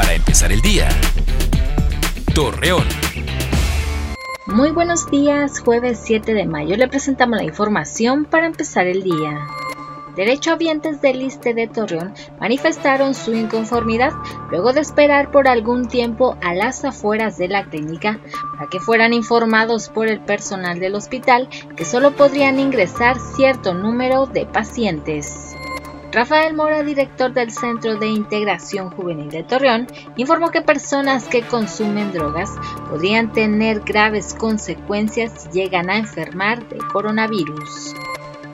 para empezar el día. Torreón. Muy buenos días, jueves 7 de mayo le presentamos la información para empezar el día. Derechohabientes del Liste de Torreón manifestaron su inconformidad luego de esperar por algún tiempo a las afueras de la clínica para que fueran informados por el personal del hospital que solo podrían ingresar cierto número de pacientes. Rafael Mora, director del Centro de Integración Juvenil de Torreón, informó que personas que consumen drogas podrían tener graves consecuencias si llegan a enfermar de coronavirus.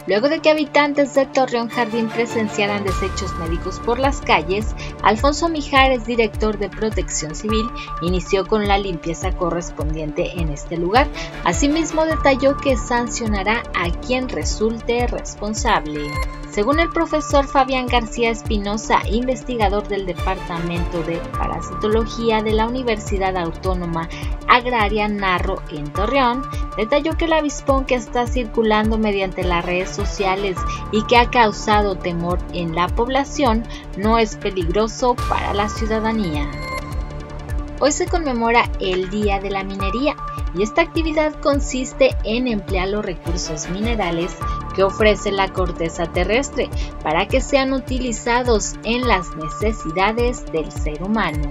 Luego de que habitantes de Torreón Jardín presenciaran desechos médicos por las calles, Alfonso Mijares, director de Protección Civil, inició con la limpieza correspondiente en este lugar. Asimismo, detalló que sancionará a quien resulte responsable. Según el profesor Fabián García Espinosa, investigador del Departamento de Parasitología de la Universidad Autónoma Agraria Narro en Torreón, detalló que el avispón que está circulando mediante las redes sociales y que ha causado temor en la población no es peligroso para la ciudadanía. Hoy se conmemora el Día de la Minería y esta actividad consiste en emplear los recursos minerales que ofrece la corteza terrestre para que sean utilizados en las necesidades del ser humano.